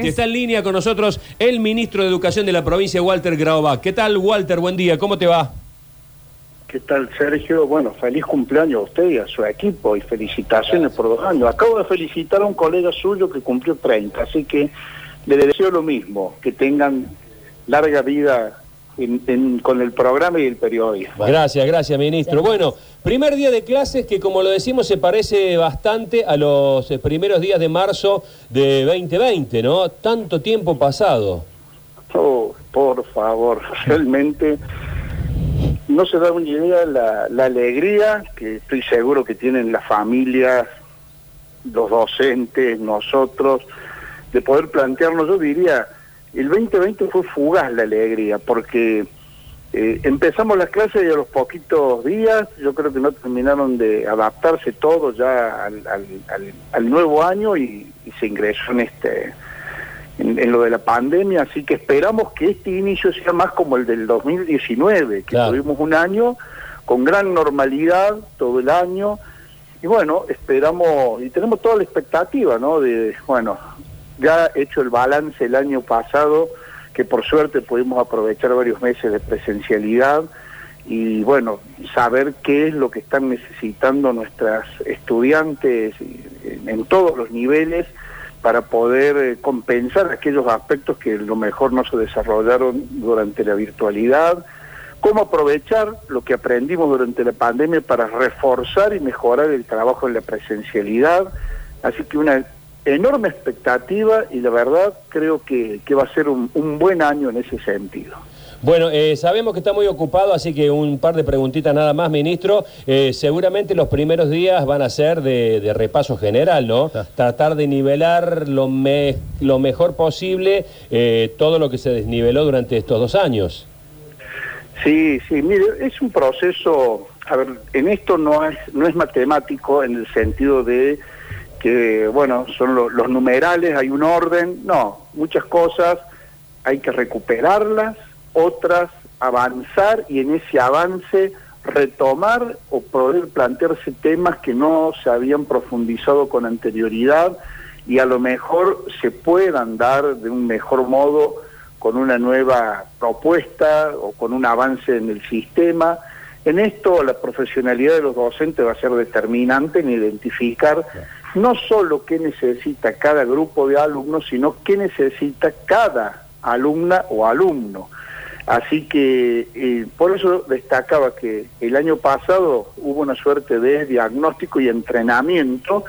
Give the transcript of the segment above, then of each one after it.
Está en línea con nosotros el ministro de Educación de la provincia, Walter Graubach. ¿Qué tal, Walter? Buen día, ¿cómo te va? ¿Qué tal, Sergio? Bueno, feliz cumpleaños a usted y a su equipo y felicitaciones por dos años. Acabo de felicitar a un colega suyo que cumplió 30, así que le deseo lo mismo, que tengan larga vida en- en- con el programa y el periodismo. Gracias, gracias, ministro. Bueno, primer día de clases que, como lo decimos, se parece bastante a los eh, primeros días de marzo de 2020, ¿no? Tanto tiempo pasado. Oh, por favor, realmente no se da una idea la, la alegría que estoy seguro que tienen las familias, los docentes, nosotros, de poder plantearnos, yo diría, el 2020 fue fugaz la alegría, porque eh, empezamos las clases y a los poquitos días, yo creo que no terminaron de adaptarse todos ya al, al- al- al nuevo año y, y se ingresó en este en, en lo de la pandemia, así que esperamos que este inicio sea más como el del 2019, que Claro. tuvimos un año con gran normalidad todo el año, y bueno, esperamos, y tenemos toda la expectativa, ¿no? De, bueno, ya hecho el balance el año pasado, que por suerte pudimos aprovechar varios meses de presencialidad, y bueno, saber qué es lo que están necesitando nuestras estudiantes en, todos los niveles para poder eh, compensar aquellos aspectos que lo mejor no se desarrollaron durante la virtualidad, cómo aprovechar lo que aprendimos durante la pandemia para reforzar y mejorar el trabajo en la presencialidad. Así que una enorme expectativa y la verdad creo que, que va a ser un, un buen año en ese sentido. Bueno, eh, sabemos que está muy ocupado, así que un par de preguntitas nada más, ministro. Eh, seguramente los primeros días van a ser de, de repaso general, ¿no? Tratar de nivelar lo, me- lo mejor posible eh, todo lo que se desniveló durante estos dos años. Sí, sí, mire, es un proceso, a ver, en esto no es, no es matemático en el sentido de que, bueno, son lo- los numerales, hay un orden, no, muchas cosas hay que recuperarlas, otras avanzar y en ese avance retomar o poder plantearse temas que no se habían profundizado con anterioridad y a lo mejor se puedan dar de un mejor modo con una nueva propuesta o con un avance en el sistema. En esto la profesionalidad de los docentes va a ser determinante en identificar no solo qué necesita cada grupo de alumnos, sino qué necesita cada alumna o alumno. Así que eh, por eso destacaba que el año pasado hubo una suerte de diagnóstico y entrenamiento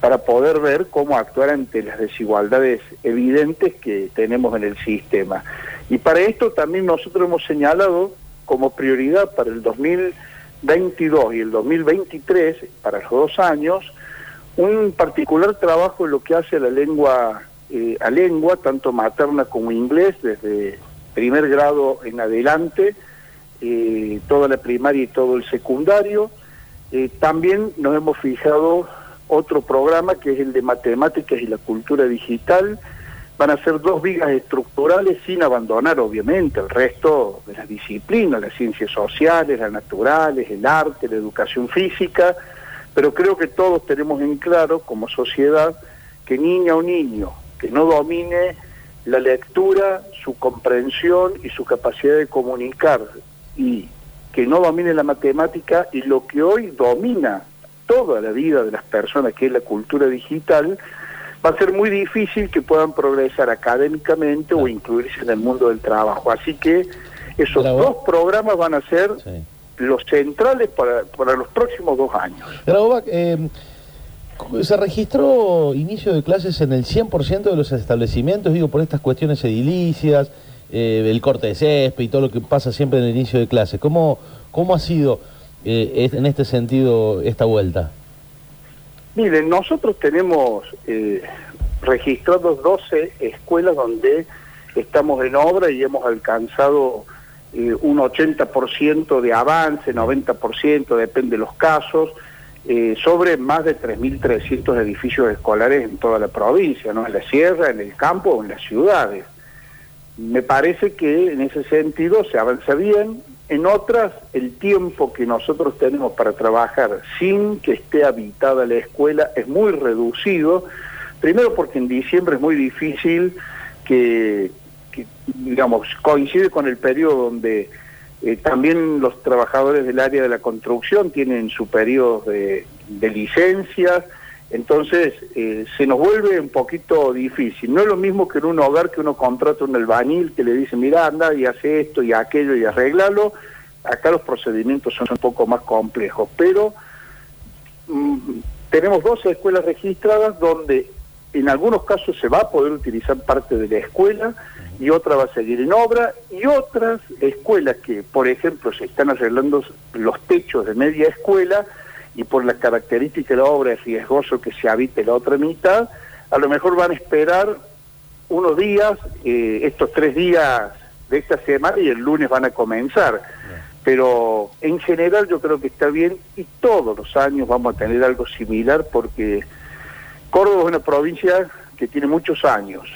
para poder ver cómo actuar ante las desigualdades evidentes que tenemos en el sistema. Y para esto también nosotros hemos señalado como prioridad para el 2022 y el 2023, para los dos años, un particular trabajo en lo que hace a la lengua, eh, a lengua, tanto materna como inglés, desde primer grado en adelante, eh, toda la primaria y todo el secundario. Eh, también nos hemos fijado otro programa que es el de matemáticas y la cultura digital. Van a ser dos vigas estructurales sin abandonar obviamente el resto de las disciplinas, las ciencias sociales, las naturales, el arte, la educación física, pero creo que todos tenemos en claro como sociedad que niña o niño que no domine la lectura, su comprensión y su capacidad de comunicar y que no domine la matemática y lo que hoy domina toda la vida de las personas, que es la cultura digital, va a ser muy difícil que puedan progresar académicamente o incluirse en el mundo del trabajo. Así que esos Bravo. dos programas van a ser Sí. Los centrales para, para los próximos dos años. Grabovac, eh, se registró inicio de clases en el 100% de los establecimientos, digo, por estas cuestiones edilicias, eh, el corte de césped y todo lo que pasa siempre en el inicio de clases. ¿Cómo, cómo ha sido eh, en este sentido esta vuelta? Miren, nosotros tenemos eh, registrados 12 escuelas donde estamos en obra y hemos alcanzado eh, un 80% de avance, 90%, depende de los casos, eh, sobre más de 3.300 edificios escolares en toda la provincia, ¿no? en la sierra, en el campo o en las ciudades. Me parece que en ese sentido se avanza bien. En otras, el tiempo que nosotros tenemos para trabajar sin que esté habitada la escuela es muy reducido, Primero porque en diciembre es muy difícil que, digamos, coincide con el periodo donde eh, también los trabajadores del área de la construcción tienen su periodo de, de licencia, entonces eh, se nos vuelve un poquito difícil. No es lo mismo que en un hogar que uno contrata un albañil que le dice, mira, anda y hace esto y aquello y arreglalo. Acá los procedimientos son un poco más complejos, pero mm, tenemos dos escuelas registradas donde en algunos casos se va a poder utilizar parte de la escuela y otra va a seguir en obra y otras escuelas que, por ejemplo, se están arreglando los techos de media escuela, y por la característica de la obra es riesgoso que se habite la otra mitad, a lo mejor van a esperar unos días, eh, estos tres días de esta semana y el lunes van a comenzar. Pero en general yo creo que está bien y todos los años vamos a tener algo similar porque Córdoba es una provincia que tiene muchos años,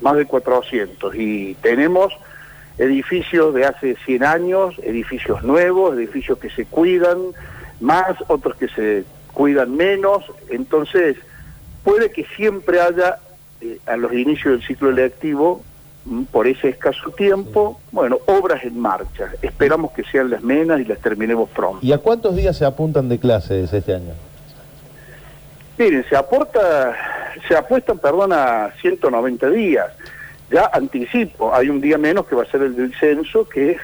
más de 400, y tenemos edificios de hace 100 años, edificios nuevos, edificios que se cuidan, más, otros que se cuidan menos, entonces puede que siempre haya eh, a los inicios del ciclo electivo, mm, por ese escaso tiempo, bueno, obras en marcha. Esperamos que sean las menos y las terminemos pronto. ¿Y a cuántos días se apuntan de clases este año? Miren, se aporta, se apuestan, perdón, a 190 días. Ya anticipo, hay un día menos que va a ser el del censo, que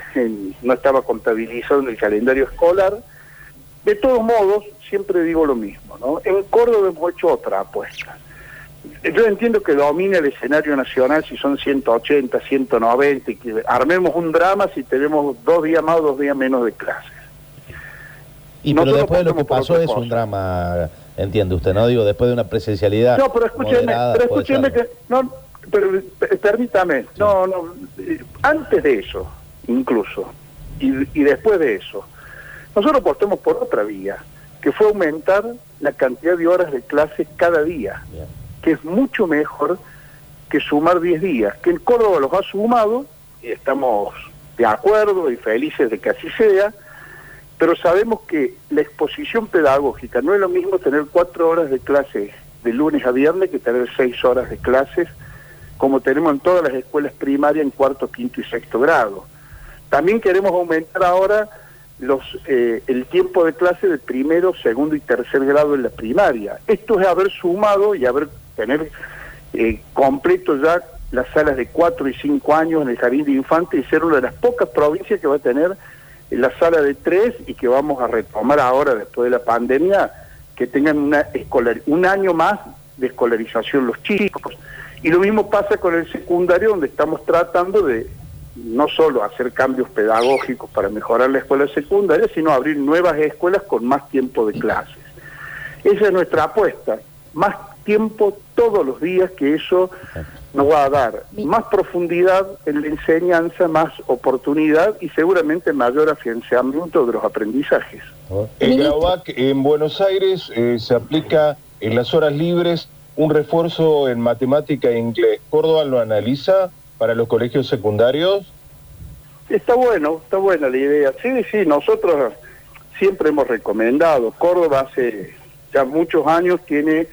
no estaba contabilizado en el calendario escolar, de todos modos, siempre digo lo mismo, ¿no? En Córdoba hemos hecho otra apuesta. Yo entiendo que domina el escenario nacional si son 180, 190, y que armemos un drama si tenemos dos días más o dos días menos de clases. Y pero después de lo que pasó es un drama, entiende usted, ¿no? Digo, después de una presencialidad. No, pero escúcheme, pero escúcheme que. No, pero permítame, no, no. Antes de eso, incluso, y, y después de eso, nosotros apostamos por otra vía, que fue aumentar la cantidad de horas de clase cada día, que es mucho mejor que sumar 10 días, que el Córdoba los ha sumado y estamos de acuerdo y felices de que así sea, pero sabemos que la exposición pedagógica no es lo mismo tener cuatro horas de clase de lunes a viernes que tener seis horas de clases como tenemos en todas las escuelas primarias en cuarto, quinto y sexto grado. También queremos aumentar ahora los, eh, el tiempo de clase de primero, segundo y tercer grado en la primaria. Esto es haber sumado y haber tener eh, completo ya las salas de cuatro y cinco años en el jardín de infantes y ser una de las pocas provincias que va a tener la sala de tres y que vamos a retomar ahora después de la pandemia que tengan una escolar, un año más de escolarización los chicos. Y lo mismo pasa con el secundario donde estamos tratando de no solo hacer cambios pedagógicos para mejorar la escuela secundaria, sino abrir nuevas escuelas con más tiempo de clases. Esa es nuestra apuesta, más tiempo todos los días que eso nos va a dar más profundidad en la enseñanza, más oportunidad y seguramente mayor afianzamiento de los aprendizajes. En Graubac, en Buenos Aires, eh, se aplica en las horas libres un refuerzo en matemática e inglés. ¿Córdoba lo analiza? para los colegios secundarios? Está bueno, está buena la idea. Sí, sí, nosotros siempre hemos recomendado. Córdoba hace ya muchos años tiene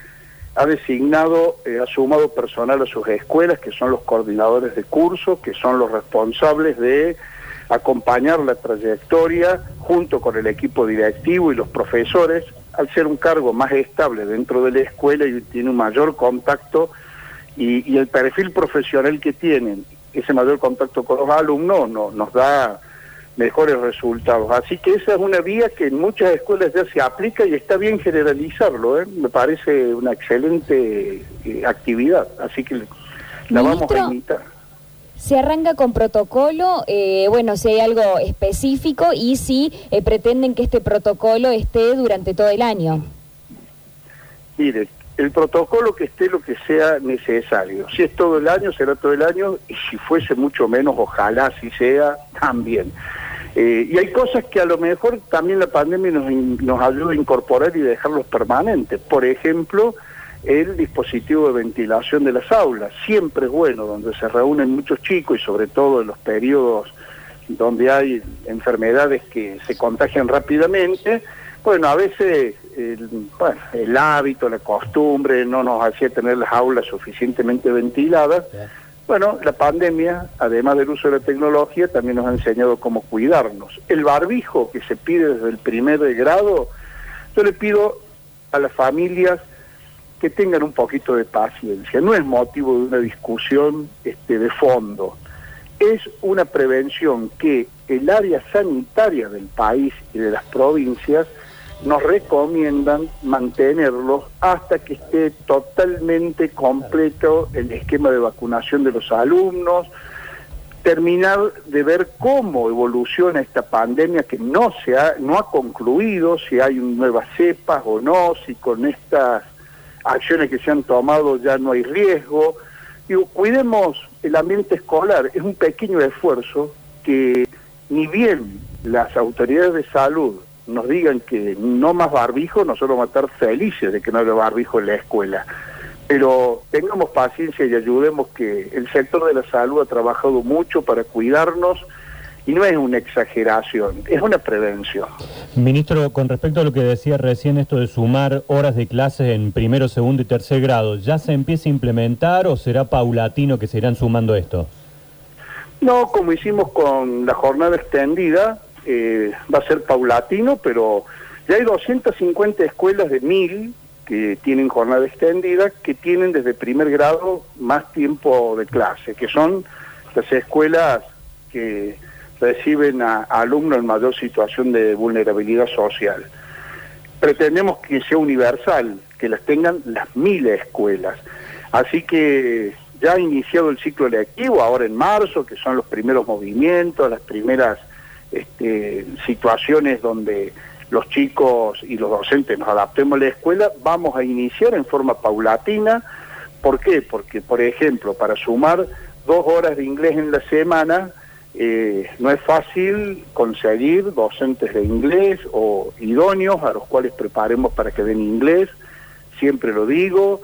ha designado, eh, ha sumado personal a sus escuelas, que son los coordinadores de curso, que son los responsables de acompañar la trayectoria junto con el equipo directivo y los profesores, al ser un cargo más estable dentro de la escuela y tiene un mayor contacto y, el perfil profesional que tienen, ese mayor contacto con los alumnos, no, nos da mejores resultados. Así que esa es una vía que en muchas escuelas ya se aplica y está bien generalizarlo. ¿eh? Me parece una excelente eh, actividad, así que la vamos a imitar. Se arranca con protocolo, eh, bueno, si hay algo específico y si pretenden que este protocolo esté durante todo el año. Mire, el protocolo que esté lo que sea necesario. Si es todo el año, será todo el año, y si fuese mucho menos, ojalá así sea, también. Eh, y hay cosas que a lo mejor también la pandemia nos, nos ayuda a incorporar y dejarlos permanentes. Por ejemplo, el dispositivo de ventilación de las aulas. Siempre es bueno, donde se reúnen muchos chicos y sobre todo en los periodos donde hay enfermedades que se contagian rápidamente, Bueno, a veces el, bueno, el hábito, la costumbre no nos hacía tener las aulas suficientemente ventiladas. Bueno, la pandemia, además del uso de la tecnología, también nos ha enseñado cómo cuidarnos. El barbijo que se pide desde el primer grado, yo le pido a las familias que tengan un poquito de paciencia. No es motivo de una discusión este, de fondo. Es una prevención que el área sanitaria del país y de las provincias nos recomiendan mantenerlos hasta que esté totalmente completo el esquema de vacunación de los alumnos, terminar de ver cómo evoluciona esta pandemia que no se ha, no ha concluido, si hay nuevas cepas o no, si con estas acciones que se han tomado ya no hay riesgo. Digo, cuidemos el ambiente escolar, es un pequeño esfuerzo que ni bien las autoridades de salud nos digan que no más barbijo, nosotros vamos a estar felices de que no haya barbijo en la escuela. Pero tengamos paciencia y ayudemos que el sector de la salud ha trabajado mucho para cuidarnos y no es una exageración, es una prevención. Ministro, con respecto a lo que decía recién, esto de sumar horas de clases en primero, segundo y tercer grado, ¿ya se empieza a implementar o será paulatino que se irán sumando esto? No, como hicimos con la jornada extendida, eh, va a ser paulatino, pero ya hay 250 escuelas de mil que tienen jornada extendida, que tienen desde primer grado más tiempo de clase, que son las escuelas que reciben a, alumnos en mayor situación de vulnerabilidad social. Pretendemos que sea universal, que las tengan las mil escuelas. Así que ya ha iniciado el ciclo lectivo, ahora en marzo, que son los primeros movimientos, las primeras este, situaciones donde los chicos y los docentes nos adaptemos a la escuela, vamos a iniciar en forma paulatina. ¿Por qué? Porque, por ejemplo, para sumar dos horas de inglés en la semana, eh, no es fácil conseguir docentes de inglés o idóneos a los cuales preparemos para que den inglés, siempre lo digo,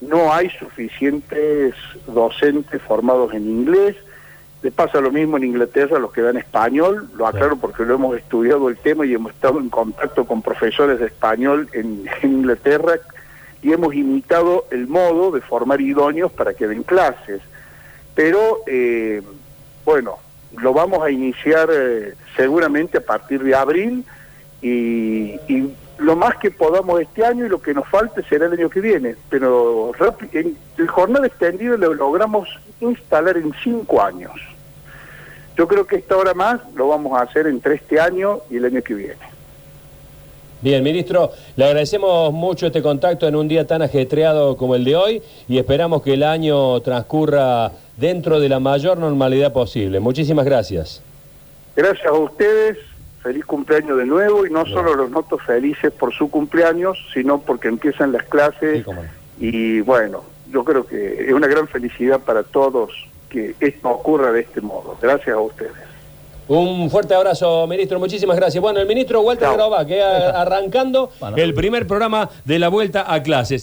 no hay suficientes docentes formados en inglés, le pasa lo mismo en Inglaterra a los que dan español, lo aclaro porque lo hemos estudiado el tema y hemos estado en contacto con profesores de español en, Inglaterra y hemos imitado el modo de formar idóneos para que den clases. Pero, eh, bueno, lo vamos a iniciar eh, seguramente a partir de abril y, lo más que podamos este año y lo que nos falte será el año que viene. Pero en el jornada extendido lo logramos instalar en cinco años. Yo creo que esta hora más lo vamos a hacer entre este año y el año que viene. Bien, ministro, le agradecemos mucho este contacto en un día tan ajetreado como el de hoy y esperamos que el año transcurra dentro de la mayor normalidad posible. Muchísimas gracias. Gracias a ustedes, feliz cumpleaños de nuevo y no solo los noto felices por su cumpleaños, sino porque empiezan las clases y bueno, yo creo que es una gran felicidad para todos que esto ocurra de este modo. Gracias a ustedes. Un fuerte abrazo, ministro. Muchísimas gracias. Bueno, el ministro Walter Groba, que arrancando el primer programa de la vuelta a clases.